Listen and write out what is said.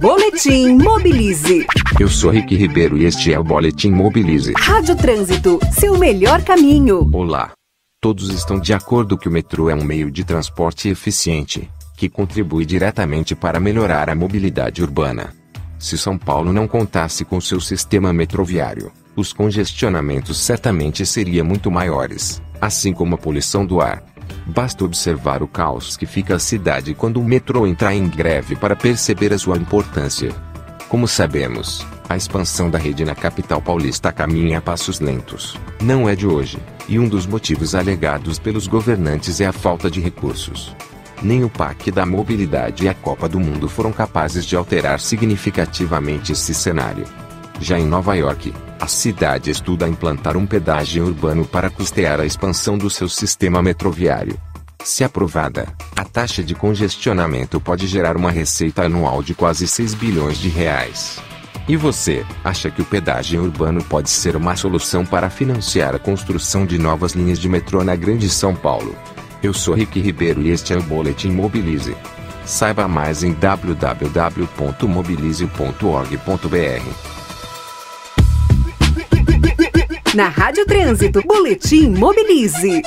Boletim Mobilize. Eu sou Rick Ribeiro e este é o Boletim Mobilize. Rádio Trânsito, seu melhor caminho. Olá. Todos estão de acordo que o metrô é um meio de transporte eficiente, que contribui diretamente para melhorar a mobilidade urbana. Se São Paulo não contasse com seu sistema metroviário, os congestionamentos certamente seriam muito maiores, assim como a poluição do ar. Basta observar o caos que fica a cidade quando o metrô entra em greve para perceber a sua importância. Como sabemos, a expansão da rede na capital paulista caminha a passos lentos. Não é de hoje, e um dos motivos alegados pelos governantes é a falta de recursos. Nem o PAC da mobilidade e a Copa do Mundo foram capazes de alterar significativamente esse cenário. Já em Nova York, a cidade estuda implantar um pedágio urbano para custear a expansão do seu sistema metroviário. Se aprovada, a taxa de congestionamento pode gerar uma receita anual de quase 6 bilhões de reais. E você, acha que o pedágio urbano pode ser uma solução para financiar a construção de novas linhas de metrô na Grande São Paulo? Eu sou Rick Ribeiro e este é o Boletim Mobilize. Saiba mais em www.mobilize.org.br. Na Rádio Trânsito, Boletim Mobilize.